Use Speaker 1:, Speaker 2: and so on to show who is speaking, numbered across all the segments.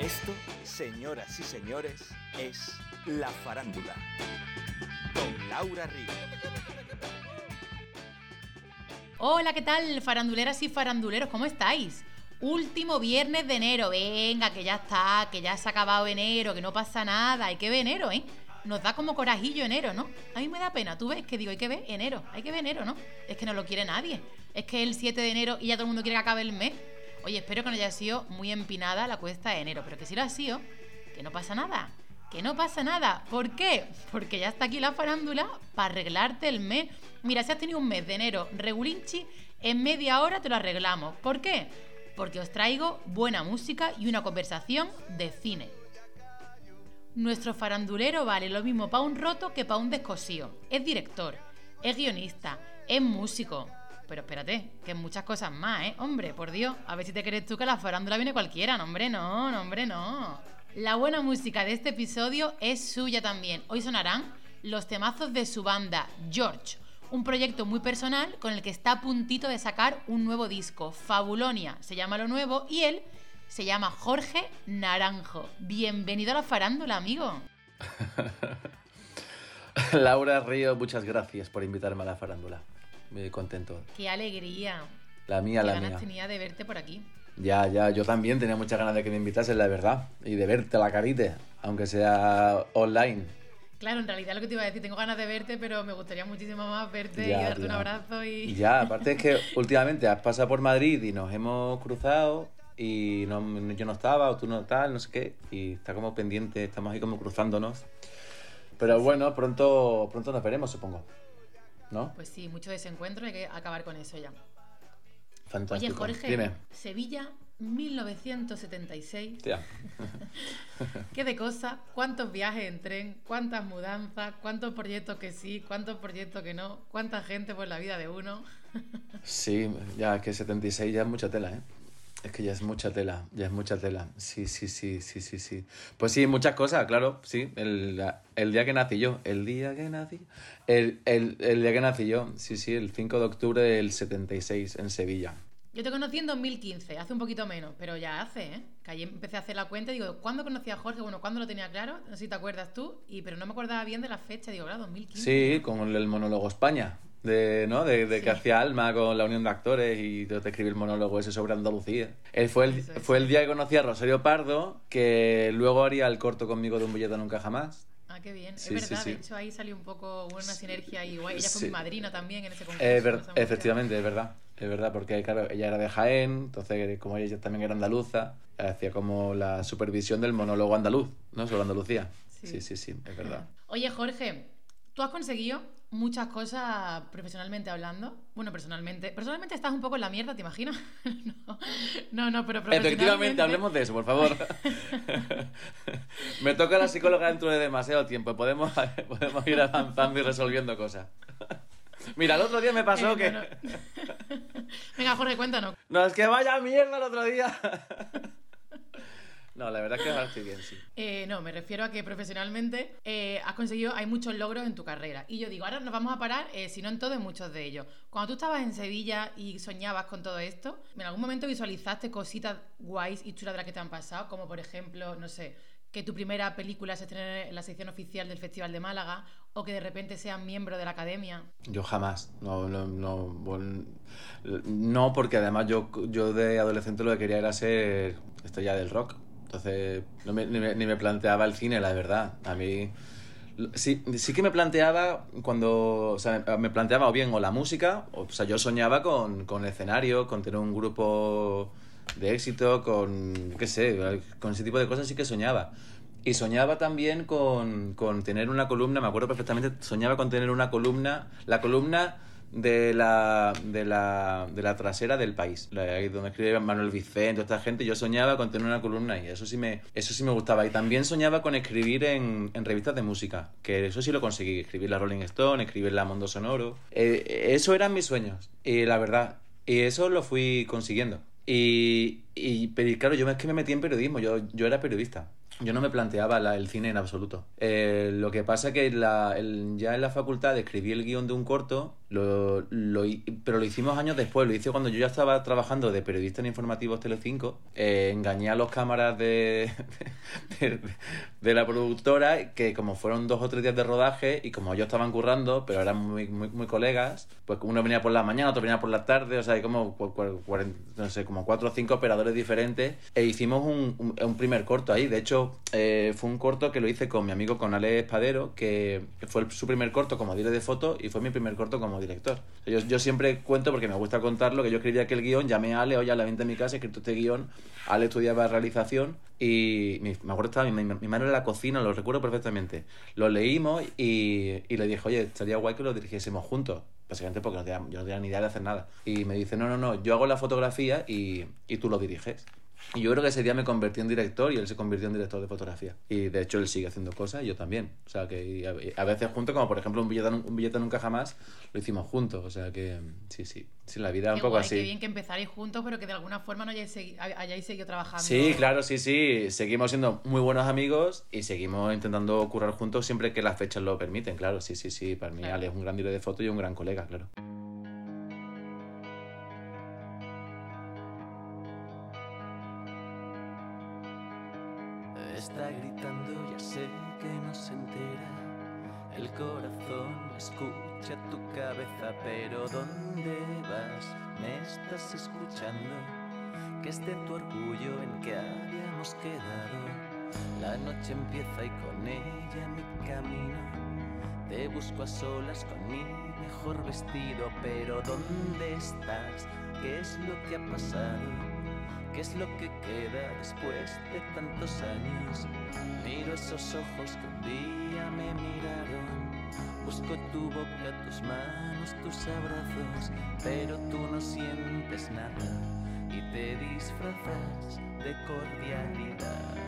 Speaker 1: Esto, señoras y señores, es La Farándula. Con Laura Ríos.
Speaker 2: Hola, ¿qué tal, faranduleras y faranduleros? ¿Cómo estáis? Último viernes de enero. Venga, que ya está, que ya se ha acabado enero, que no pasa nada. Hay que ver enero, ¿eh? Nos da como corajillo enero, ¿no? A mí me da pena. Tú ves que digo, hay que ver enero, hay que ver enero, ¿no? Es que no lo quiere nadie. Es que el 7 de enero y ya todo el mundo quiere que acabe el mes. Oye, espero que no haya sido muy empinada la cuesta de enero, pero que si lo ha sido, que no pasa nada. Que no pasa nada. ¿Por qué? Porque ya está aquí la farándula para arreglarte el mes. Mira, si has tenido un mes de enero regulinchi, en media hora te lo arreglamos. ¿Por qué? Porque os traigo buena música y una conversación de cine. Nuestro farandulero vale lo mismo para un roto que para un descosío. Es director, es guionista, es músico. Pero espérate, que muchas cosas más, ¿eh? Hombre, por Dios, a ver si te crees tú que la farándula viene cualquiera. No, hombre, no, no, hombre, no. La buena música de este episodio es suya también. Hoy sonarán los temazos de su banda, George. Un proyecto muy personal con el que está a puntito de sacar un nuevo disco. Fabulonia se llama lo nuevo y él se llama Jorge Naranjo. Bienvenido a la farándula, amigo.
Speaker 3: Laura Río, muchas gracias por invitarme a la farándula. Muy contento.
Speaker 2: Qué alegría.
Speaker 3: La mía,
Speaker 2: Qué
Speaker 3: la
Speaker 2: ganas
Speaker 3: mía.
Speaker 2: tenía de verte por aquí.
Speaker 3: Ya, ya, yo también tenía muchas ganas de que me invitases, la verdad. Y de verte la carita, aunque sea online.
Speaker 2: Claro, en realidad lo que te iba a decir, tengo ganas de verte, pero me gustaría muchísimo más verte
Speaker 3: Ya,
Speaker 2: y darte un abrazo y...
Speaker 3: Ya, aparte es que últimamente has pasado por Madrid y nos hemos cruzado y no, yo no estaba o tú no tal, no sé qué. Y está como pendiente, estamos ahí como cruzándonos. Pero bueno, pronto, pronto nos veremos, supongo. ¿No?
Speaker 2: Pues sí, mucho desencuentro, hay que acabar con eso ya.
Speaker 3: Fantástico.
Speaker 2: Oye, Jorge,
Speaker 3: Dime.
Speaker 2: Sevilla, 1976.
Speaker 3: Tía.
Speaker 2: ¿Qué de cosas? ¿Cuántos viajes en tren? ¿Cuántas mudanzas? ¿Cuántos proyectos que sí? ¿Cuántos proyectos que no? ¿Cuánta gente por la vida de uno?
Speaker 3: Sí, ya que 76 ya es mucha tela, ¿eh? Es que ya es mucha tela, ya es mucha tela. Sí, sí, sí, sí, sí, sí. Pues sí, muchas cosas, claro, sí. El, el día que nací yo, el día que nací. El, el, el día que nací yo, sí, sí, el 5 de octubre del 76 en Sevilla.
Speaker 2: Yo te conocí en 2015, hace un poquito menos, pero ya hace, ¿eh? Que allí empecé a hacer la cuenta y digo, ¿cuándo conocí a Jorge? Bueno, ¿cuándo lo tenía claro? No sé si te acuerdas tú, y, pero no me acordaba bien de la fecha, digo, claro, 2015.
Speaker 3: Sí, con el monólogo España. De, ¿no? de, de que
Speaker 2: Sí.
Speaker 3: hacía Alma con la Unión de Actores y te escribí el monólogo ese sobre Andalucía. Él fue, el,
Speaker 2: es.
Speaker 3: fue el día que conocí a Rosario Pardo, que luego haría el corto conmigo de un billete nunca jamás.
Speaker 2: Ah, qué bien.
Speaker 3: Sí,
Speaker 2: es verdad,
Speaker 3: sí.
Speaker 2: de hecho ahí salió un poco una sinergia y guay. Ella fue mi madrina también en ese concurso.
Speaker 3: Eh, ver- efectivamente, es verdad. Es verdad, porque claro, ella era de Jaén, entonces como ella también era andaluza, hacía como la supervisión del monólogo andaluz, ¿no? Sobre Andalucía.
Speaker 2: Sí.
Speaker 3: Sí, sí, sí, es verdad.
Speaker 2: Oye, Jorge, tú has conseguido muchas cosas profesionalmente hablando. Bueno, personalmente. Personalmente estás un poco en la mierda, ¿te imaginas? no, no, no, pero profesionalmente...
Speaker 3: Efectivamente, hablemos de eso, por favor. Me toca la psicóloga dentro de demasiado tiempo. Podemos, podemos ir avanzando y resolviendo cosas. Mira, el otro día me pasó
Speaker 2: Eh,
Speaker 3: que.
Speaker 2: Venga, Jorge, cuéntanos.
Speaker 3: No, es que vaya mierda el otro día. No, la verdad es que ahora estoy bien, sí.
Speaker 2: Eh, no, me refiero a que profesionalmente eh, has conseguido, hay muchos logros en tu carrera. Y yo digo, ahora nos vamos a parar, eh, si no en todo, en muchos de ellos. Cuando tú estabas en Sevilla y soñabas con todo esto, ¿en algún momento visualizaste cositas guays y chulas de las que te han pasado? Como por ejemplo, no sé, que tu primera película se estrene en la sección oficial del Festival de Málaga o que de repente seas miembro de la academia.
Speaker 3: Yo jamás, no, no, no, bueno, no, porque además yo, yo de adolescente lo que quería era ser estrella del rock. Entonces, no me- ni, me, ni me planteaba el cine, la verdad. A mí, sí, sí que me planteaba cuando, o sea, me planteaba o bien o la música, o, sea, yo soñaba con, con escenario, con tener un grupo de éxito, con, qué sé, con ese tipo de cosas sí que soñaba. Y soñaba también con, con tener una columna, me acuerdo perfectamente, soñaba con tener una columna, la columna de la, de la, de la trasera del país, donde escribe Manuel Vicente, esta gente, yo soñaba con tener una columna y eso sí me, eso sí me gustaba. Y también soñaba con escribir en, en revistas de música, que eso sí lo conseguí, escribir la Rolling Stone, escribir la Mundo Sonoro. Eh, eso eran mis sueños, y la verdad, y eso lo fui consiguiendo. Y, pero claro, yo es que me metí en periodismo, yo, yo era periodista. Yo no me planteaba la- el cine en absoluto. Eh, lo que pasa que la- el- ya en la facultad escribí el guion de un corto, lo, lo pero lo hicimos años después. Lo hice cuando yo ya estaba trabajando de periodista en informativos Telecinco. Eh, engañé a los cámaras de, de, la productora, que como fueron dos o tres días de rodaje y como ellos estaban currando, pero eran muy, muy, muy colegas, pues uno venía por la mañana, otro venía por la tarde, o sea, hay como, no sé, como cuatro o cinco operadores diferentes e hicimos un, un- primer corto ahí. De hecho, eh, fue un corto que lo hice con mi amigo, con Ale Espadero, que fue su primer corto como director de foto y fue mi primer corto como director. Yo, yo siempre cuento, porque me gusta contarlo, que yo escribía aquel guion, llamé a Ale, oye, a la venta de mi casa, he escrito este guion, Ale estudiaba realización y mi, me acuerdo estaba mi, mi, mi mano en la cocina, lo recuerdo perfectamente. Lo leímos y, y le dije, oye, estaría guay que lo dirigiésemos juntos. Básicamente porque no tenía- yo no tenía ni idea de hacer nada. Y me dice, no, no, no, yo hago la fotografía y, y tú lo diriges. Y yo creo que ese día me convertí en director y él se convirtió en director de fotografía. Y de hecho él sigue haciendo cosas y yo también. O sea que a, veces juntos, como por ejemplo un billete, un billete nunca jamás, lo hicimos juntos. O sea que sí, sí. Sí, la vida es un
Speaker 2: Qué
Speaker 3: poco
Speaker 2: guay,
Speaker 3: así.
Speaker 2: qué bien que empezaréis juntos, pero que de alguna forma no hayáis, segui- hayáis seguido trabajando.
Speaker 3: Sí, claro, sí, sí. Seguimos siendo muy buenos amigos y seguimos intentando currar juntos siempre que las fechas lo permiten, claro. Sí, sí, sí. Para mí
Speaker 2: Claro.
Speaker 3: Ale es un gran director de foto y un gran colega, claro.
Speaker 4: Está gritando, ya sé que no se entera. El corazón escucha tu cabeza, pero ¿dónde vas? ¿Me estás escuchando? Que esté tu orgullo en que habíamos quedado. La noche empieza y con ella mi camino. Te busco a solas con mi mejor vestido, pero ¿dónde estás? ¿Qué es lo que ha pasado? ¿Qué es lo que queda después de tantos años? Miro esos ojos que un día me miraron. Busco tu boca, tus manos, tus abrazos, pero tú no sientes nada y te disfrazas de cordialidad.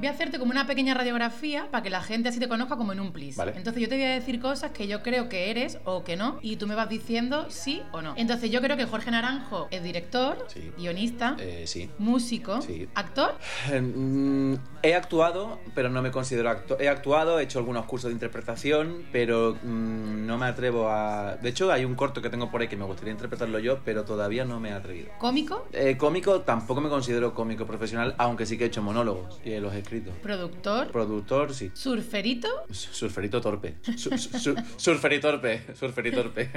Speaker 2: Voy a hacerte como una pequeña radiografía para que la gente así te conozca como en un plis.
Speaker 3: Vale.
Speaker 2: Entonces yo te voy a decir cosas que yo creo que eres o que no y tú me vas diciendo sí o no. Entonces yo creo que Jorge Naranjo es director,
Speaker 3: Sí.
Speaker 2: guionista,
Speaker 3: Eh, sí.
Speaker 2: músico,
Speaker 3: Sí.
Speaker 2: actor.
Speaker 3: Eh, mm, He actuado, pero no me considero actor. He actuado, he hecho algunos cursos de interpretación, pero mm, no me atrevo a... De hecho, hay un corto que tengo por ahí que me gustaría interpretarlo yo, pero todavía no me he atrevido.
Speaker 2: Cómico,
Speaker 3: Eh, cómico, tampoco me considero cómico profesional, aunque sí que he hecho monólogos y los he escrito.
Speaker 2: productor,
Speaker 3: Productor, sí.
Speaker 2: surferito,
Speaker 3: Surferito torpe. Su- su- su- surferito torpe. Surferito torpe.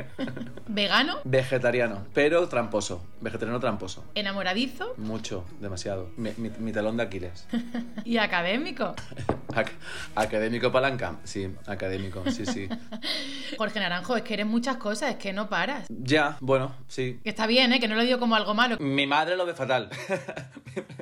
Speaker 2: vegano,
Speaker 3: Vegetariano, pero tramposo. Vegetariano tramposo.
Speaker 2: enamoradizo
Speaker 3: Mucho, demasiado. Mi, mi- mi talón de Aquiles.
Speaker 2: y académico.
Speaker 3: Ac- académico palanca. Sí, académico, sí, sí.
Speaker 2: Jorge Naranjo, es que eres muchas cosas, es que no paras.
Speaker 3: Ya, bueno, sí.
Speaker 2: Que está bien, ¿eh? Que no lo digo como algo malo.
Speaker 3: Mi madre lo ve fatal.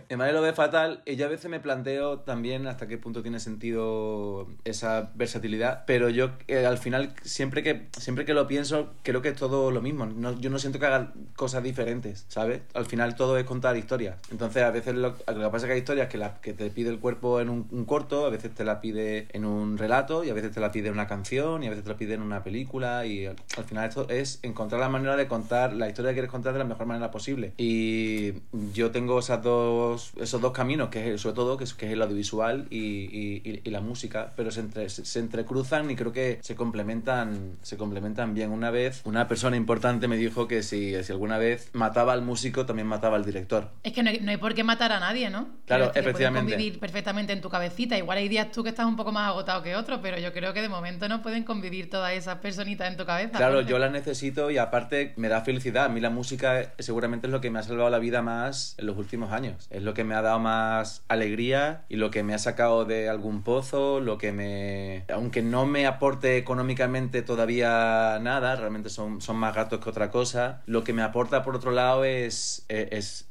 Speaker 3: Mi madre lo ve fatal y yo a veces me planteo también hasta qué punto tiene sentido esa versatilidad, pero yo eh, al final siempre que siempre que lo pienso creo que es todo lo mismo. Yo no siento que haga cosas diferentes, ¿sabes? Al final todo es contar historias. Entonces a veces lo, lo que pasa es que hay historias que, la- que te pide el cuerpo en un, corto, a veces te la pide en un relato y a veces te la pide en una canción y a veces te la pide en una película y al, al final esto es encontrar la manera de contar la historia que quieres contar de la mejor manera posible. Y yo tengo esas dos, esos dos caminos, que es sobre todo que es, que es audiovisual y, y- y- la música, pero se, entre- se, entrecruzan y creo que se complementan, se complementan bien. Una vez una persona importante me dijo que si, si alguna vez mataba al músico, también mataba al director.
Speaker 2: Es que no hay, no hay por qué matar a nadie, ¿no?
Speaker 3: Claro,
Speaker 2: decir,
Speaker 3: efectivamente.
Speaker 2: Pueden convivir perfectamente en tu cabecita. Igual hay días tú que estás un poco más agotado que otros, pero yo creo que de momento no pueden convivir todas esas personitas en tu cabeza.
Speaker 3: Claro,
Speaker 2: Jorge.
Speaker 3: yo la necesito y aparte me da felicidad. A mí la música seguramente es lo que me ha salvado la vida más en los últimos años. Es lo que me ha dado más alegría y lo que me ha sacado de algún pozo, lo que me... Aunque no me aporte económicamente todavía nada, realmente son, son más gatos que otra cosa, lo que me aporta por otro lado es, es, es-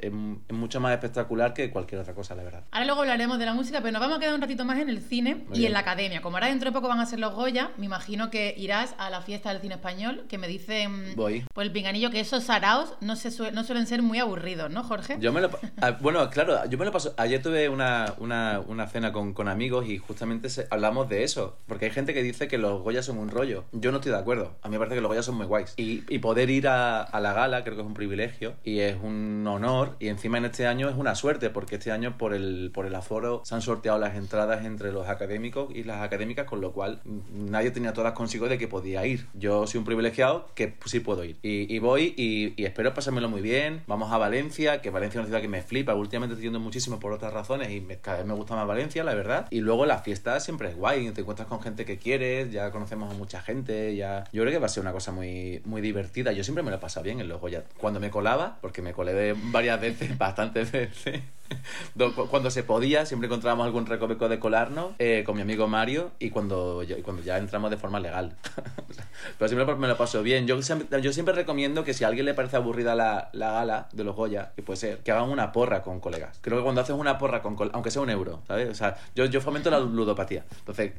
Speaker 3: es mucho más espectacular que cualquier otra cosa, la verdad.
Speaker 2: Ahora luego hablaremos de la música, pero nos vamos a quedar un ratito más en el cine
Speaker 3: Muy
Speaker 2: y
Speaker 3: bien.
Speaker 2: en la academia. Como ahora dentro de poco van a ser los Goya, me imagino que irás a la fiesta del cine español, que me dicen
Speaker 3: Voy.
Speaker 2: por el pinganillo que esos saraos no, se no suelen ser muy aburridos, ¿no, Jorge?
Speaker 3: Yo me lo... ah, Bueno, claro, claro, yo me lo paso. Ayer tuve una, una, una cena con, con amigos y justamente se- hablamos de eso. Porque hay gente que dice que los Goya son un rollo. Yo no estoy de acuerdo. A mí me parece que los Goya son muy guays. Y, y poder ir a, a la gala creo que es un privilegio y es un honor. Y encima en este año es una suerte porque este año por el, por el aforo se han sorteado las entradas entre los académicos y las académicas, con lo cual nadie tenía todas consigo de que podía ir. Yo soy un privilegiado que sí puedo ir. Y, y voy y, y espero pasármelo muy bien. Vamos a Valencia, que Valencia es una ciudad que me flipa. Últimamente estoy yendo muchísimo por otras razones y me- cada vez me gusta más Valencia, la verdad. Y luego la fiesta siempre es guay. Te encuentras con gente que quieres, ya conocemos a mucha gente, ya... Yo creo que va a ser una cosa muy, muy divertida. Yo siempre me lo he pasado bien en los Goya. Cuando me colaba, porque me colé varias veces, bastantes veces. Do- cu- Cuando se podía, siempre encontrábamos algún recoveco de colarnos eh, con mi amigo Mario y cuando, cuando ya entramos de forma legal. Pero siempre me lo paso bien. Yo siempre, recomiendo que si a alguien le parece aburrida la, la gala de los Goya, que puede ser, que hagan una porra con colegas. Creo que cuando haces una porra con col- aunque sea un euro, ¿sabes? O sea, yo, yo fomento la ludopatía. Entonces,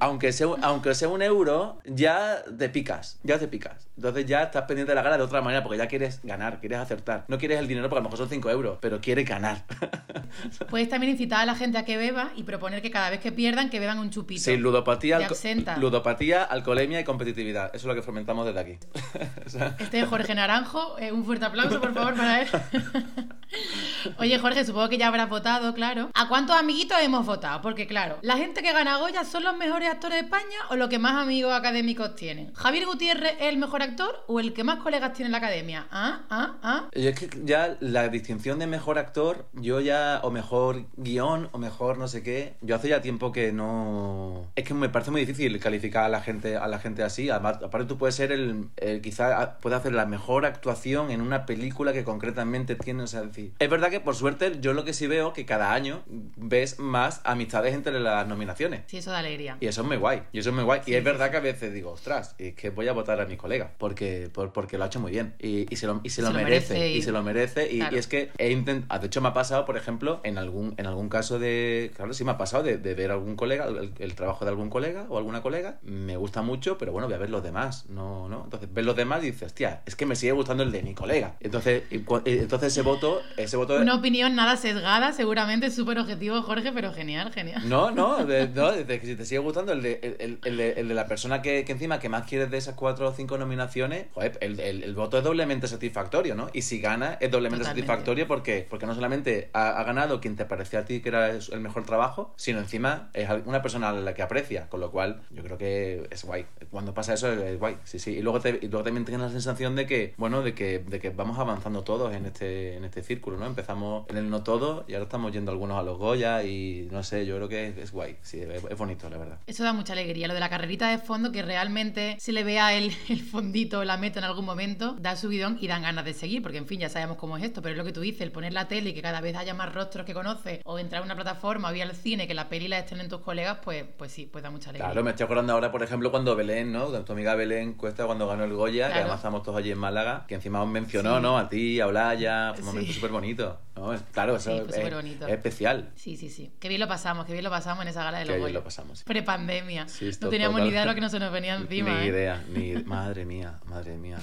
Speaker 3: aunque sea, un- aunque sea un euro, ya te picas, ya te picas. Entonces ya estás pendiente de la gala de otra manera porque ya quieres ganar, quieres acertar. No quieres el dinero porque a lo mejor son 5 euros, pero quieres ganar.
Speaker 2: Puedes también incitar a la gente a que beba y proponer que cada vez que pierdan, que beban un chupito.
Speaker 3: Sí, ludopatía, alco- ludopatía, alcoholemia y competitividad. Eso es lo que fomentamos desde aquí. O sea,
Speaker 2: Este es Jorge Naranjo, eh, un fuerte aplauso por favor para él. Oye Jorge, supongo que ya habrás votado, claro. ¿A cuántos amiguitos hemos votado? Porque claro, la gente que gana Goya son los mejores actores de España o los que más amigos académicos tienen. ¿Javier Gutiérrez es el mejor actor o el que más colegas tiene en la academia? ¿Ah? ¿Ah? ¿Ah?
Speaker 3: Yo es que ya la distinción de mejor actor, yo ya, o mejor guion, o mejor no sé qué, yo hace ya tiempo que no... Es que me parece muy difícil calificar a la gente, a la gente así. Además, aparte tú puedes ser el, el- quizá puedes hacer la mejor actuación en una película que concretamente tiene, o sea, decir... Es verdad que por suerte yo lo que sí veo que cada año ves más amistades entre las nominaciones.
Speaker 2: Sí, eso da alegría.
Speaker 3: Y eso es muy guay. Y eso es muy guay.
Speaker 2: Sí,
Speaker 3: y es
Speaker 2: sí,
Speaker 3: verdad que a veces digo, ostras, es que voy a votar a mi colega. Porque, por- porque lo ha hecho muy bien. Y, y se lo, y se lo merece.
Speaker 2: y-
Speaker 3: Y se lo merece. Y,
Speaker 2: Claro.
Speaker 3: y es que he intentado. De hecho, me ha pasado, por ejemplo, en algún, en algún caso de. Claro, sí me ha pasado de, de ver algún colega, el, el trabajo de algún colega o alguna colega. Me gusta mucho, pero bueno, voy a ver los demás. No, no. Entonces, ves los demás y dices, hostia, es que me sigue gustando el de mi colega. Entonces, y entonces ese voto, ese voto.
Speaker 2: Una opinión nada sesgada, seguramente súper objetivo, Jorge, pero genial, genial.
Speaker 3: No, no, de, no, de que si te sigue gustando el de, el, el- el de, la persona que, que encima que más quieres de esas cuatro o cinco nominaciones, joder, el, el- el voto es doblemente satisfactorio, ¿no? Y si gana, es doblemente
Speaker 2: Totalmente.
Speaker 3: satisfactorio porque, porque no solamente ha, ganado quien te parecía a ti que era el mejor trabajo, sino encima es una persona a la que aprecia, con lo cual yo creo que es guay. Cuando pasa eso es guay, sí, sí. Y luego, luego también tienes la sensación de que, bueno, de que, de que vamos avanzando todos en este, en este círculo, ¿no? Empezamos en el no todo y ahora estamos yendo algunos a los Goya y no sé, yo creo que es, guay, sí, es, es bonito, la verdad.
Speaker 2: Eso da mucha alegría. Lo de la carrerita de fondo, que realmente se le vea el, el fondito, la meta en algún momento, da subidón y dan ganas de seguir, porque en fin, ya sabemos cómo es esto, pero es lo que tú dices, el poner la tele y que cada vez haya más rostros que conoces, o entrar a una plataforma o ir al cine, que la peli la estén en tus colegas, pues, pues sí, pues da mucha alegría.
Speaker 3: Claro, me estoy acordando ahora, por ejemplo, cuando Belén, ¿no? Tu amiga Belén Cuesta, cuando ganó el Goya, que además estamos todos allí en Málaga, que encima os mencionó,
Speaker 2: Sí.
Speaker 3: ¿no? A ti, a Olaya, fue un momento
Speaker 2: Sí.
Speaker 3: súper bonito. ¿no? Claro, eso
Speaker 2: Sí, fue
Speaker 3: es, especial.
Speaker 2: Sí, sí, sí. Qué bien lo pasamos, qué bien lo pasamos en esa gala de los
Speaker 3: bien
Speaker 2: Goya.
Speaker 3: lo pasamos.
Speaker 2: Prepandemia. No teníamos
Speaker 3: total.
Speaker 2: ni idea de lo que no se nos venía encima.
Speaker 3: Ni
Speaker 2: ¿eh?
Speaker 3: idea, ni madre mía, madre mía.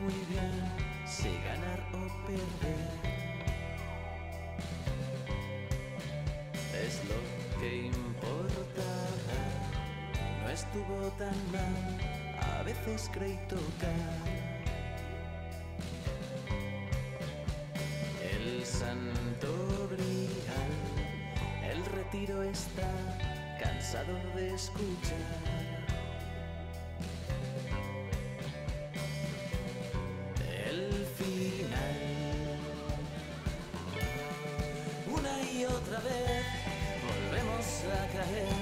Speaker 4: Muy bien si ganar o perder. Es lo que importaba. No estuvo tan mal, a veces creí tocar. El santo grial, el retiro está cansado de escuchar.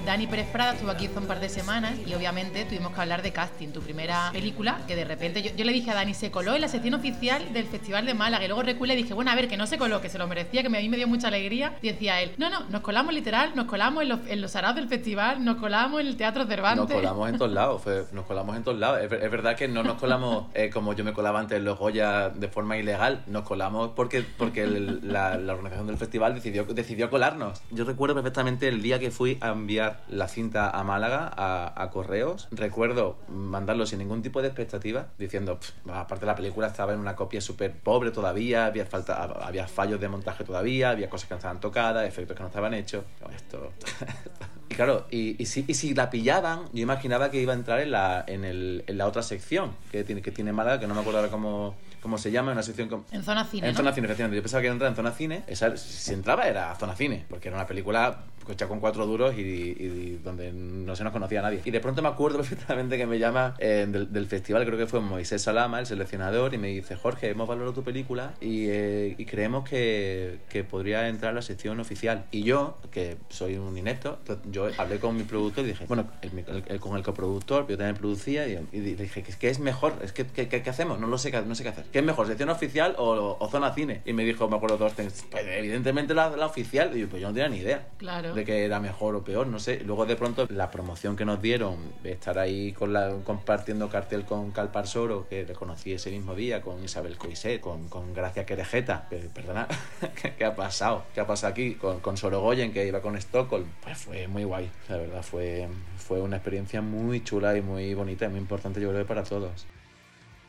Speaker 2: Dani Pérez Prada estuvo aquí hace un par de semanas y obviamente tuvimos que hablar de casting, tu primera película, que de repente yo, yo le dije a Dani, se coló en la sección oficial del Festival de Málaga y luego recué y dije, bueno, a ver, que no se coló, que se lo merecía, que a mí me dio mucha alegría. Y decía él, no, no, nos colamos literal, nos colamos en los, en los araos del festival, nos colamos en el Teatro Cervantes.
Speaker 3: Nos colamos en todos lados, fue- nos colamos en todos lados. Es, ver- es verdad que no nos colamos eh, como yo me colaba antes en los Goya de forma ilegal, nos colamos porque, porque el- la, la organización del festival decidió, decidió colarnos. Yo recuerdo perfectamente el día que fui a enviar la cinta a Málaga a, a correos. Recuerdo mandarlo sin ningún tipo de expectativa, diciendo, "Pff, aparte la película estaba en una copia súper pobre todavía, había, falta, había fallos de montaje todavía, había cosas que no estaban tocadas, efectos que no estaban hechos. Esto... Y claro, y, y, si, y si la pillaban, yo imaginaba que iba a entrar en la, en el, en la otra sección que tiene, que tiene Málaga, que no me acuerdo ahora cómo, cómo se llama, una sección... com-
Speaker 2: En zona cine.
Speaker 3: en
Speaker 2: ¿no?
Speaker 3: zona cine, efectivamente. Yo pensaba que iba a entrar en zona cine. Esa, si entraba era zona cine, porque era una película con cuatro duros y, donde no se nos conocía a nadie. Y de pronto me acuerdo perfectamente que me llama eh, del, del festival, creo que fue Moisés Salama, el seleccionador, y me dice, Jorge, hemos valorado tu película y, eh, y creemos que, que podría entrar en la sección oficial. Y yo, que soy un inepto, yo hablé con mi productor y dije, bueno, el- con el coproductor, yo también producía, y, y dije, ¿qué, es mejor? Es que, ¿qué, qué- qué hacemos? No lo sé, no sé qué hacer. ¿Qué es mejor, sección oficial o, o zona cine? Y me dijo, me acuerdo dos, pues evidentemente la, la oficial. Y yo, pues yo no tenía ni idea
Speaker 2: Claro.
Speaker 3: De que era mejor o peor, no sé. Luego de pronto la promoción que nos dieron, estar ahí con la, compartiendo cartel con Calpar Soro, que le conocí ese mismo día, con Isabel Coiset, con, con Gracia Querejeta, que, perdona, ¿qué, ha pasado? ¿Qué ha pasado aquí? Con, con Sorogoyen, que iba con Stockholm. Pues fue muy guay, la verdad, fue, fue una experiencia muy chula y muy bonita y muy importante, yo creo, para todos.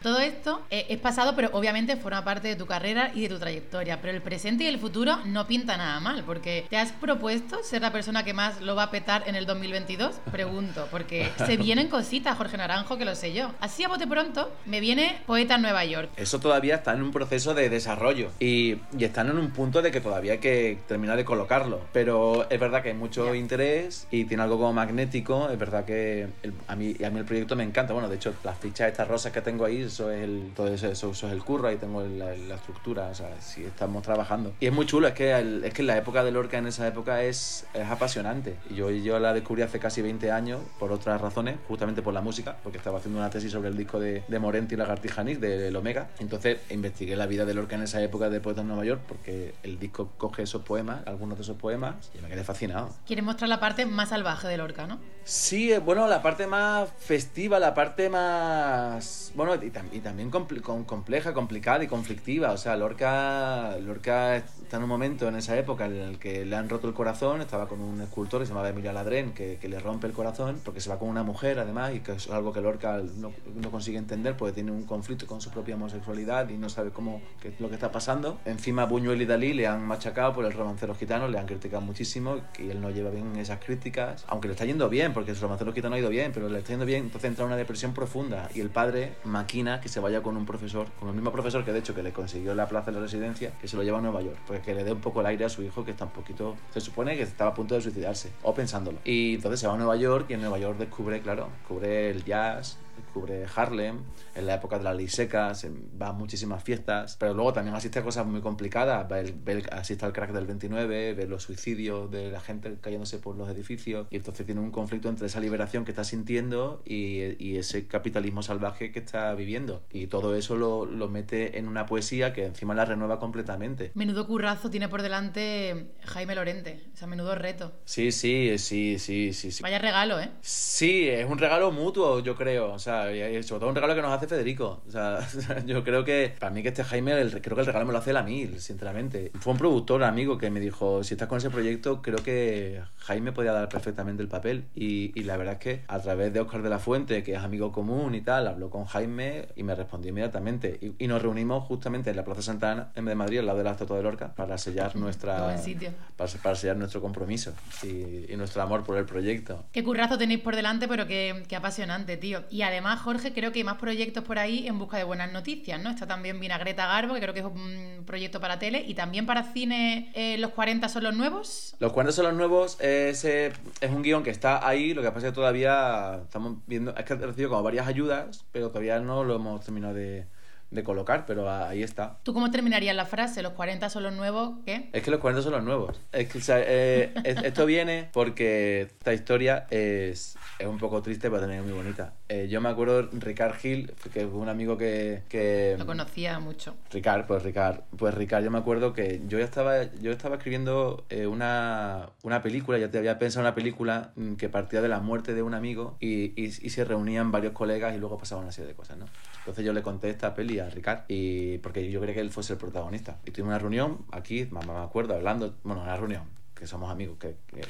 Speaker 2: Todo esto eh, es pasado, pero obviamente forma parte de tu carrera y de tu trayectoria. Pero el presente y el futuro no pinta nada mal, porque ¿te has propuesto ser la persona que más lo va a petar en el 2022? Pregunto, porque se vienen cositas, Jorge Naranjo, que lo sé yo. Así a bote pronto, me viene Poeta en Nueva York.
Speaker 3: Eso todavía está en un proceso de desarrollo y, y están en un punto de que todavía hay que terminar de colocarlo. Pero es verdad que hay mucho interés y tiene algo como magnético. Es verdad que el- a, mí, a mí el proyecto me encanta. Bueno, de hecho, las fichas estas rosas que tengo ahí, eso es el, todo eso, eso, eso es el curro, ahí tengo la, la estructura, o sea, sí estamos trabajando. Y es muy chulo, es que, el- es que la época de Lorca en esa época es, es apasionante. Y yo, yo la descubrí hace casi 20 años por otras razones, justamente por la música, porque estaba haciendo una tesis sobre el disco de, de Morente y Lagartija Nick, del Omega. Entonces investigué la vida de Lorca en esa época de Poeta en Nueva York, porque el disco coge esos poemas, algunos de esos poemas, y me quedé fascinado.
Speaker 2: Quieres mostrar la parte más salvaje de Lorca, ¿no?
Speaker 3: Sí, eh, bueno, la parte más festiva, la parte más... Bueno, y, y también compl- con- compleja, complicada y conflictiva. O sea, Lorca, Lorca está en un momento en esa época en el que le han roto el corazón. Estaba con un escultor que se llamaba Emilia Ladrén, que, que le rompe el corazón porque se va con una mujer, además, y que es algo que Lorca no, no consigue entender porque tiene un conflicto con su propia homosexualidad y no sabe cómo qué lo que está pasando. Encima, Buñuel y Dalí le han machacado por el romancero gitano, le han criticado muchísimo y él no lleva bien esas críticas, aunque le está yendo bien, porque su romancero gitano ha ido bien, pero le está yendo bien, entonces entra en una depresión profunda y el padre maquina que se vaya con un profesor, con el mismo profesor que de hecho que le consiguió la plaza de la residencia, que se lo lleva a Nueva York, que le dé un poco el aire a su hijo que está un poquito, se supone que estaba a punto de suicidarse, o pensándolo. Y entonces se va a Nueva York y en Nueva York descubre, claro, descubre el jazz, descubre Harlem, en la época de la ley seca, se va a muchísimas fiestas, pero luego también asiste a cosas muy complicadas, el- ve el- asiste al crack del 29, ve los suicidios de la gente cayéndose por los edificios, y entonces tiene un conflicto entre esa liberación que está sintiendo y, y ese capitalismo salvaje que está viviendo. Y todo eso lo, lo mete en una poesía que encima la renueva completamente.
Speaker 2: Menudo currazo tiene por delante Jaime Lorente. O sea, menudo reto.
Speaker 3: Sí, sí, sí, sí, sí, sí.
Speaker 2: Vaya regalo, ¿eh?
Speaker 3: Sí, es un regalo mutuo, yo creo. O sea, y- y sobre todo un regalo que nos hace Federico. O sea, yo creo que para mí que este Jaime, el- creo que el regalo me lo hace él a mí, sinceramente. Fue un productor amigo que me dijo, si estás con ese proyecto, creo que Jaime podía dar perfectamente el papel. Y, y la verdad es que a través de Oscar de la Fuente, que es amigo común y tal, habló con Jaime y me respondió inmediatamente. Y, y nos reunimos justamente en la Plaza Santa Ana, en Madrid, al lado de la Estatua de Lorca, para sellar nuestra...
Speaker 2: sitio.
Speaker 3: Para, para sellar nuestro compromiso y, y nuestro amor por el proyecto.
Speaker 2: Qué currazo tenéis por delante, pero qué, qué apasionante, tío. Y además, Jorge, creo que hay más proyectos por ahí en busca de buenas noticias, ¿no? Está también Vinagreta Garbo, que creo que es un proyecto para tele, y también para cine eh, Los 40 son los nuevos.
Speaker 3: Los cuentos son los nuevos, es, eh, es un guion que está ahí, lo que pasa es que todavía estamos viendo, es que he recibido como varias ayudas, pero todavía no lo hemos terminado de, de colocar, pero ahí está.
Speaker 2: ¿Tú cómo terminarías la frase? ¿Los 40 son los nuevos? ¿Qué?
Speaker 3: Es que los 40 son los nuevos. Es que, o sea, eh, es- esto viene porque esta historia es, es un poco triste, pero también es muy bonita. Eh, yo me acuerdo Ricard Gil, que fue un amigo que... que
Speaker 2: Lo conocía mucho.
Speaker 3: Ricard, pues Ricard, pues Ricard, yo me acuerdo que yo ya estaba, yo estaba escribiendo eh, una, una película, ya te había pensado una película mm, que partía de la muerte de un amigo y, y, y se reunían varios colegas y luego pasaban una serie de cosas, ¿no? Entonces yo le conté esta peli a Ricard y porque yo quería que él fuese el protagonista. Y tuvimos una reunión aquí, mamá me acuerdo, hablando, bueno, una reunión, que somos amigos, que, que.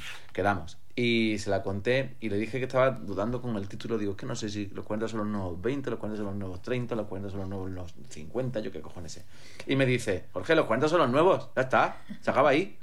Speaker 3: Y se la conté y le dije que estaba dudando con el título. Digo, que no sé si los 40 son los nuevos 20, los 40 son los nuevos 30, los 40 son los nuevos los 50, yo qué cojones sé. Y me dice, Jorge, los 40 son los nuevos, ya está, se acaba ahí.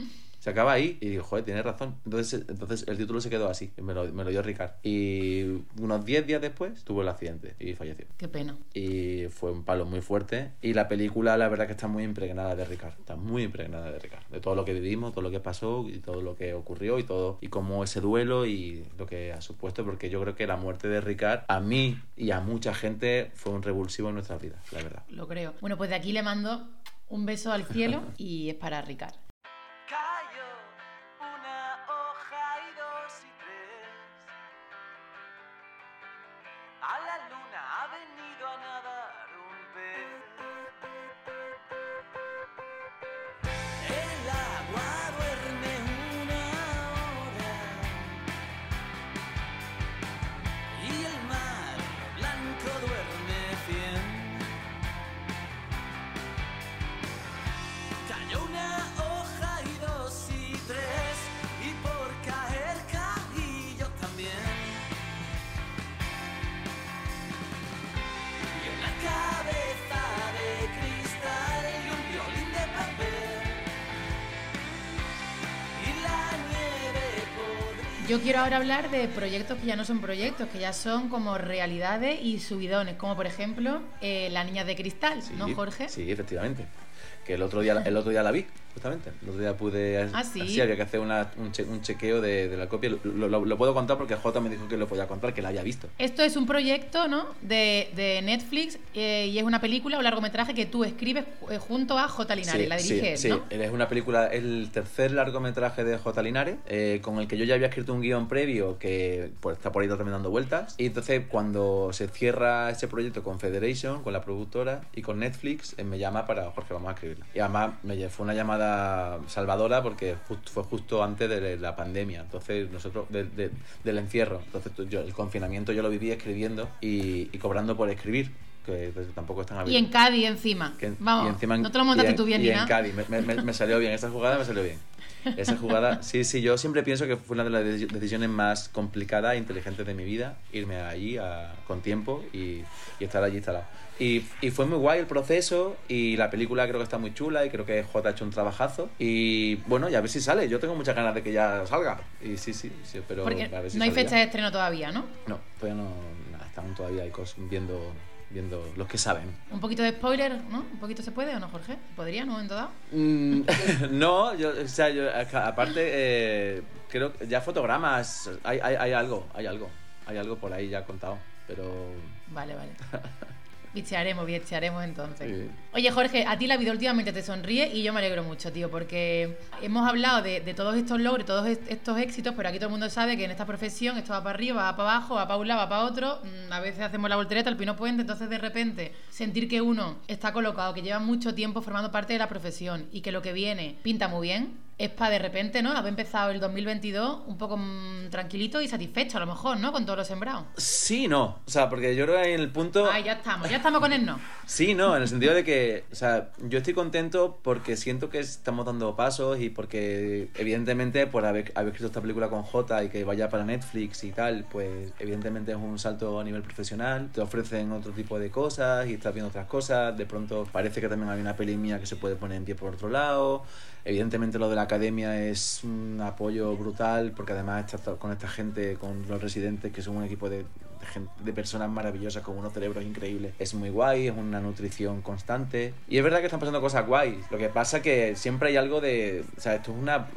Speaker 3: Se acaba ahí y digo, joder, tienes razón. Entonces, entonces el título se quedó así, me lo, me lo dio Ricard. Y unos 10 días después tuvo el accidente y falleció.
Speaker 2: Qué pena.
Speaker 3: Y fue un palo muy fuerte. Y la película, la verdad, que está muy impregnada de Ricard. Está muy impregnada de Ricard. De todo lo que vivimos, todo lo que pasó y todo lo que ocurrió y todo. Y cómo ese duelo y lo que ha supuesto. Porque yo creo que la muerte de Ricard, a mí y a mucha gente, fue un revulsivo en nuestras vidas, la verdad.
Speaker 2: Lo creo. Bueno, pues de aquí le mando un beso al cielo y es para Ricard.
Speaker 4: Yo
Speaker 2: quiero ahora hablar de proyectos que ya no son proyectos, que ya son como realidades y subidones, como por ejemplo eh, La Niña de Cristal, ¿no, Jorge?
Speaker 3: Sí, efectivamente. Que el otro día, el otro día la vi, justamente. El otro día pude...
Speaker 2: Ah, ¿sí?
Speaker 3: Así había que hacer una- un, che- un chequeo de, de la copia. Lo, lo- lo puedo contar porque Jota me dijo que lo podía contar, que la había visto.
Speaker 2: Esto es un proyecto, ¿no? De, de Netflix eh, y es una película o largometraje que tú escribes eh, junto a J. Linares, la diriges,
Speaker 3: sí,
Speaker 2: ¿no?
Speaker 3: sí. Es una película, es el tercer largometraje de J. Linares, eh, con el que yo ya había escrito un guion previo que pues, está por ahí también dando vueltas. Y entonces, cuando se cierra ese proyecto con Federation, con la productora y con Netflix, eh, me llama para, Jorge, vamos a escribirla. Y además me fue una llamada salvadora porque just- fue justo antes de la pandemia, entonces nosotros, de- de- del encierro. Entonces, yo, el confinamiento yo lo viví escribiendo y, y cobrando por escribir. Que tampoco es tan
Speaker 2: Y en Cádiz encima.
Speaker 3: Que en-
Speaker 2: Vamos,
Speaker 3: y encima en-
Speaker 2: no te lo montaste tú bien
Speaker 3: y en. Cádiz, me, me- me salió bien, esa jugada me salió bien. Esa jugada, sí, sí, yo siempre pienso que fue una de las deci- decisiones más complicadas e inteligentes de mi vida, irme allí a- con tiempo y, y estar allí instalado. Y, y fue muy guay el proceso y la película creo que está muy chula y creo que J ha hecho un trabajazo. Y bueno, ya a ver si sale, yo tengo muchas ganas de que ya salga. Y sí, sí, sí pero
Speaker 2: Porque
Speaker 3: a ver si
Speaker 2: no hay fecha de estreno todavía, ¿no?
Speaker 3: No, todavía no, nada, están todavía cosas viendo, viendo los que saben.
Speaker 2: Un poquito de spoiler, ¿no? ¿Un poquito se puede o no, Jorge? ¿Podría, no? En todo.
Speaker 3: Mm, no, yo, o sea, yo, aparte, eh, creo que ya fotogramas, hay, hay, hay algo, hay algo, hay algo por ahí ya contado, pero...
Speaker 2: Vale, vale. Bichearemos, bichearemos entonces.
Speaker 3: Sí.
Speaker 2: Oye, Jorge, a ti la vida últimamente te sonríe y yo me alegro mucho, tío, porque hemos hablado de, de todos estos logros, todos est- estos éxitos, pero aquí todo el mundo sabe que en esta profesión esto va para arriba, va para abajo, va para un lado, va para otro. Mm, A veces hacemos la voltereta, el pino puente, entonces de repente sentir que uno está colocado, que lleva mucho tiempo formando parte de la profesión y que lo que viene pinta muy bien, es para de repente, ¿no? Haber empezado el 2022 un poco mm, tranquilito y satisfecho, a lo mejor, ¿no? Con todo lo sembrado.
Speaker 3: Sí, no, o sea, porque yo creo que en el punto...
Speaker 2: Ay, ya estamos, ya estamos con el no.
Speaker 3: Sí, no, en el sentido de que, o sea, yo estoy contento porque siento que estamos dando pasos y porque, evidentemente, por haber, haber escrito esta película con J y que vaya para Netflix y tal, pues, evidentemente es un salto a nivel profesional. Te ofrecen otro tipo de cosas y estás viendo otras cosas. De pronto parece que también hay una peli mía que se puede poner en pie por otro lado. Evidentemente, lo de la academia es un apoyo brutal porque además estás con esta gente, con los residentes, que son un equipo de, de personas maravillosas con unos cerebros increíbles. Es muy guay, es una nutrición constante. Y es verdad que están pasando cosas guays. Lo que pasa que siempre hay algo de... O sea, esto es una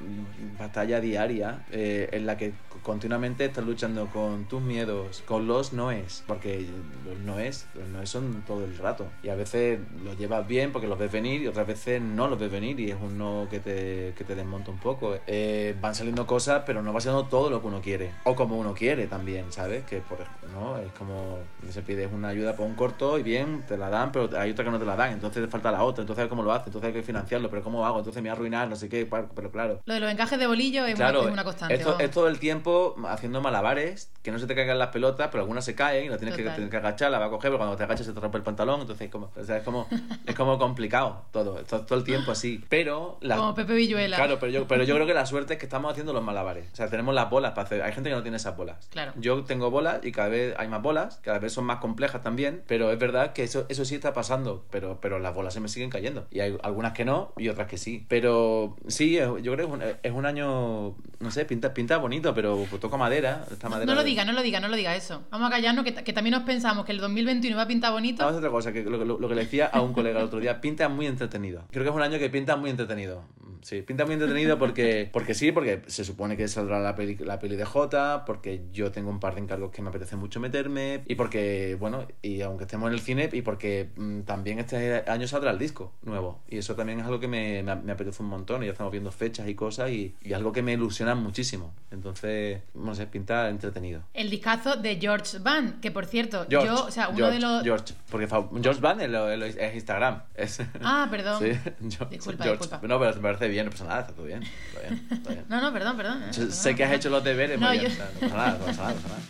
Speaker 3: batalla diaria eh, en la que continuamente estás luchando con tus miedos, con los noes, porque los noes, los noes son todo el rato. Y a veces los llevas bien porque los ves venir y otras veces no los ves venir y es un no que te, que te desmonta un poco. Eh, van saliendo cosas, pero no va siendo todo lo que uno quiere. O como uno quiere también, ¿sabes? Que por ¿no? Es como se pides una ayuda para un corto y bien, te la dan, pero hay otra que no te la dan, entonces te falta la otra, entonces cómo lo hace, entonces hay que financiarlo, pero ¿cómo hago? Entonces me voy a arruinar, no sé qué, pero claro.
Speaker 2: Lo de los encajes de bolillo es,
Speaker 3: Claro,
Speaker 2: una, es una constante.
Speaker 3: es todo el tiempo haciendo malabares, que no se te caigan las pelotas, pero algunas se caen y la tienes que, tienes que agachar, la va a coger, pero cuando te agachas se te rompe el pantalón, entonces es como, o sea, es como, es como complicado todo, todo, todo el tiempo así. Pero la,
Speaker 2: Como Pepe Villuela.
Speaker 3: Claro, pero yo, pero yo creo que la suerte es que estamos haciendo los malabares. O sea, tenemos las bolas para hacer. Hay gente que no tiene esas bolas.
Speaker 2: Claro.
Speaker 3: Yo tengo bolas y cada vez hay más bolas, cada vez son más complejas también, pero es verdad que eso, eso sí está pasando, pero, pero las bolas se me siguen cayendo. Y hay algunas que no y otras que sí. Pero sí, yo creo que es un, es un año, no sé, pinta, pinta bonito, pero toco madera. Esta madera
Speaker 2: No lo
Speaker 3: de-
Speaker 2: diga, no lo diga, no lo diga eso. Vamos a callarnos que, que también nos pensamos que el 2021 va a pintar bonito.
Speaker 3: Vamos a otra cosa, que lo, lo- lo que le decía a un colega el otro día, pinta muy entretenido. Creo que es un año que pinta muy entretenido. Sí, pinta muy entretenido porque, porque sí, porque se supone que saldrá la peli, la peli de Jota, porque yo tengo un par de encargos que me apetece mucho meterme, y porque, bueno, y aunque estemos en el cine, y porque mm, también este año saldrá el disco nuevo. Y eso también es algo que me, me, me apetece un montón, y ya estamos viendo fechas y cosas, y, y algo que me ilusiona muchísimo. Entonces, no sé, pinta entretenido.
Speaker 2: El discazo de George Van, que por cierto,
Speaker 3: George,
Speaker 2: yo, o sea, uno
Speaker 3: George,
Speaker 2: de los.
Speaker 3: George, porque George Van es, lo- es, Instagram. Es,
Speaker 2: Ah, perdón.
Speaker 3: Sí, George-
Speaker 2: Disculpa,
Speaker 3: George.
Speaker 2: disculpa.
Speaker 3: No, pero me parece bien, no pasa nada, está todo bien. Está bien, está bien.
Speaker 2: No, no, perdón, perdón. eh,
Speaker 3: Yo
Speaker 2: perdón.
Speaker 3: sé que has hecho los deberes,
Speaker 2: No,
Speaker 3: muy
Speaker 2: yo-
Speaker 3: bien, no pasa nada, no pasa nada, no pasa nada.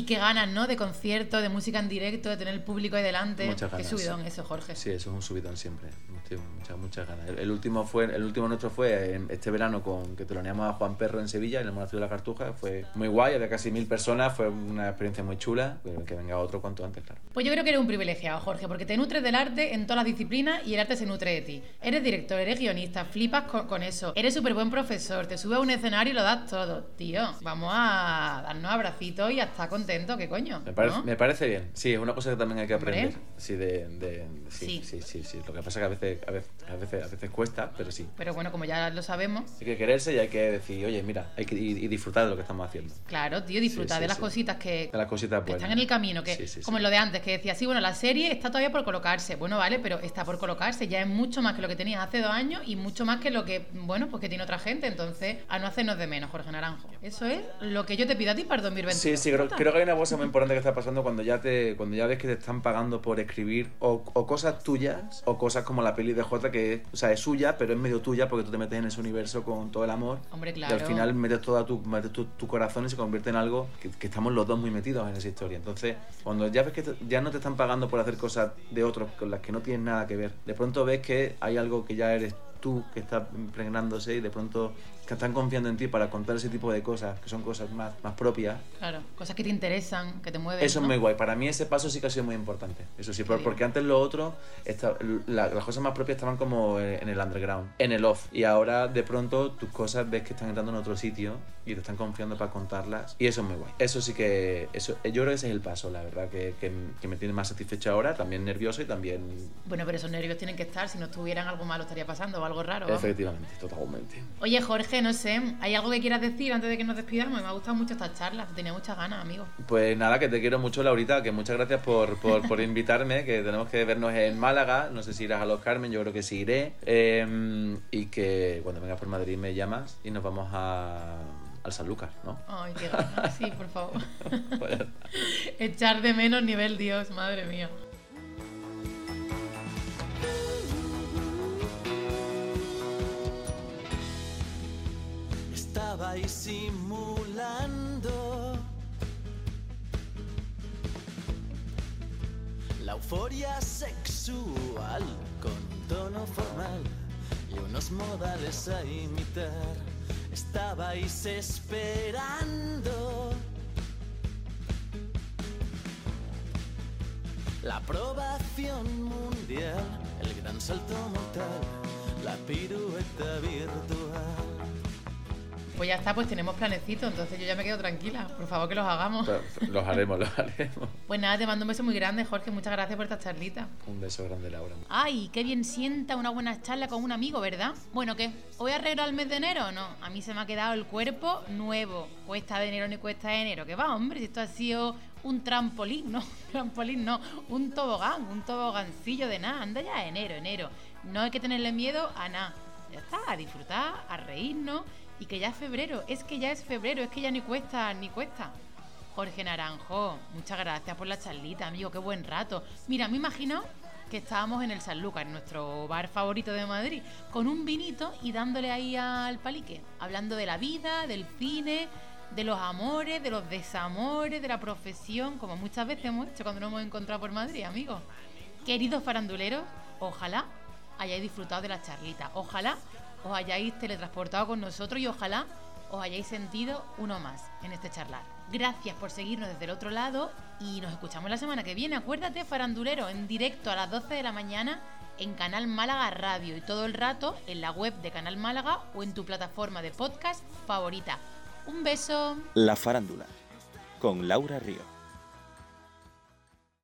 Speaker 2: Y qué ganas, ¿no? De concierto, de música en directo, de tener el público ahí delante.
Speaker 3: Muchas
Speaker 2: Qué
Speaker 3: ganas,
Speaker 2: subidón
Speaker 3: sí.
Speaker 2: eso, Jorge.
Speaker 3: Sí, eso es un subidón siempre. Muchas, muchas ganas. El, el último fue, el último nuestro fue en este verano con que teloneamos a Juan Perro en Sevilla, en el Monasterio de la Cartuja. Fue muy guay, había casi mil personas, fue una experiencia muy chula. Que venga otro cuanto antes, claro.
Speaker 2: Pues yo creo que eres un privilegiado, Jorge, porque te nutres del arte en todas las disciplinas y el arte se nutre de ti. Eres director, eres guionista, flipas con, con eso. Eres súper buen profesor, te subes a un escenario y lo das todo. Tío, vamos a darnos abracitos y a estar contentos, ¿qué coño?
Speaker 3: Me parece,
Speaker 2: ¿no?
Speaker 3: me parece bien. Sí, es una cosa que también hay que
Speaker 2: Hombre.
Speaker 3: aprender. Sí, de, de- sí,
Speaker 2: Sí.
Speaker 3: sí, sí, sí. Lo que pasa es que a veces, a veces, a veces, a veces cuesta, pero sí.
Speaker 2: Pero bueno, como ya lo sabemos,
Speaker 3: Hay que quererse y hay que decir, oye, mira, hay que y, y disfrutar de lo que estamos haciendo.
Speaker 2: claro, tío, disfrutar
Speaker 3: Sí,
Speaker 2: de las cositas que,
Speaker 3: De las cositas
Speaker 2: que están en el camino, que como lo de antes, que decía, sí, bueno, la serie está todavía por colocarse. Bueno, vale, pero está por colocarse, ya es mucho más que lo que tenías hace dos años y mucho más que lo que, bueno, pues que tiene otra gente. Entonces, a no hacernos de menos, Jorge Naranjo. Eso es lo que yo te pido a ti para el 2021.
Speaker 3: Sí, sí, creo,
Speaker 2: Punta.
Speaker 3: Creo que hay una cosa muy importante que está pasando cuando ya te cuando ya ves que te están pagando por escribir o, o cosas tuyas o cosas como la peli de Jota que o sea, es suya, pero es medio tuya porque tú te metes en ese universo con todo el amor.
Speaker 2: Hombre,
Speaker 3: Y
Speaker 2: claro.
Speaker 3: al final metes toda tu, metes tu, tu corazón y se convierte en algo que, que estamos los dos muy metidos en esa historia. Entonces, cuando ya ves que te- ya no te están pagando por hacer cosas de otros con las que no tienes nada que ver, de pronto ves que hay algo que ya eres tú que está impregnándose y de pronto que están confiando en ti para contar ese tipo de cosas, que son cosas más, más propias.
Speaker 2: Claro, cosas que te interesan, que te mueven.
Speaker 3: Eso es muy guay. Para mí ese paso sí que ha sido muy importante. Eso sí, por- porque antes lo otro, esta- la- las cosas más propias estaban como en el underground, en el off. Y ahora de pronto tus cosas ves que están entrando en otro sitio y te están confiando para contarlas. Y eso es muy guay. Eso sí que, eso, yo creo que ese es el paso, la verdad, que, que- que me tiene más satisfecho ahora, también nervioso y también...
Speaker 2: Bueno, pero esos nervios tienen que estar. Si no estuvieran, algo malo estaría pasando o algo raro. vamos.
Speaker 3: Efectivamente, totalmente.
Speaker 2: Oye, Jorge, no sé, ¿hay algo que quieras decir antes de que nos despidamos? Me ha gustado mucho esta charla, tenía muchas ganas, amigo.
Speaker 3: Pues nada, que te quiero mucho, Laurita, que muchas gracias por, por, por invitarme, que tenemos que vernos en Málaga, no sé si irás a Los Carmen, yo creo que sí iré, Eh, y que cuando vengas por Madrid me llamas y nos vamos a, al San Lucas, ¿no?
Speaker 2: Ay, qué ganas. Sí, por favor.
Speaker 3: Pues.
Speaker 2: Echar de menos nivel Dios, madre mía.
Speaker 4: Estabais simulando la euforia sexual con tono formal y unos modales a imitar. Estabais esperando La aprobación mundial, el gran salto mortal, la pirueta virtual.
Speaker 2: Pues ya está, pues tenemos planecito, entonces yo ya me quedo tranquila. Por favor, que los hagamos.
Speaker 3: Pero Los haremos, los haremos.
Speaker 2: Pues nada, te mando un beso muy grande, Jorge. Muchas gracias por esta charlita.
Speaker 3: Un beso grande, Laura.
Speaker 2: Ay, qué bien sienta una buena charla con un amigo, ¿verdad? Bueno, ¿qué? ¿Voy a arreglar el mes de enero o no? A mí se me ha quedado el cuerpo nuevo. Cuesta de enero ni cuesta de enero. ¿Qué va, hombre? Si esto ha sido un trampolín, no, trampolín no, un tobogán, un tobogancillo de nada. Anda ya, enero, enero. No hay que tenerle miedo a nada. Ya está, a disfrutar, a reírnos y que ya es febrero. Es que ya es febrero, es que ya ni cuesta, ni cuesta. Jorge Naranjo, muchas gracias por la charlita, amigo, qué buen rato. Mira, me imagino que estábamos en el San Lucas, nuestro bar favorito de Madrid, con un vinito y dándole ahí al palique, hablando de la vida, del cine, de los amores, de los desamores, de la profesión, como muchas veces hemos hecho cuando nos hemos encontrado por Madrid, amigos. Queridos faranduleros, ojalá hayáis disfrutado de la charlita, ojalá os hayáis teletransportado con nosotros y ojalá os hayáis sentido uno más en este charlar. Gracias por seguirnos desde el otro lado y nos escuchamos la semana que viene. Acuérdate, farandulero, en directo a las 12 de la mañana en Canal Málaga Radio y todo el rato en la web de Canal Málaga o en tu plataforma de podcast favorita. Un beso.
Speaker 1: La farándula con Laura Río.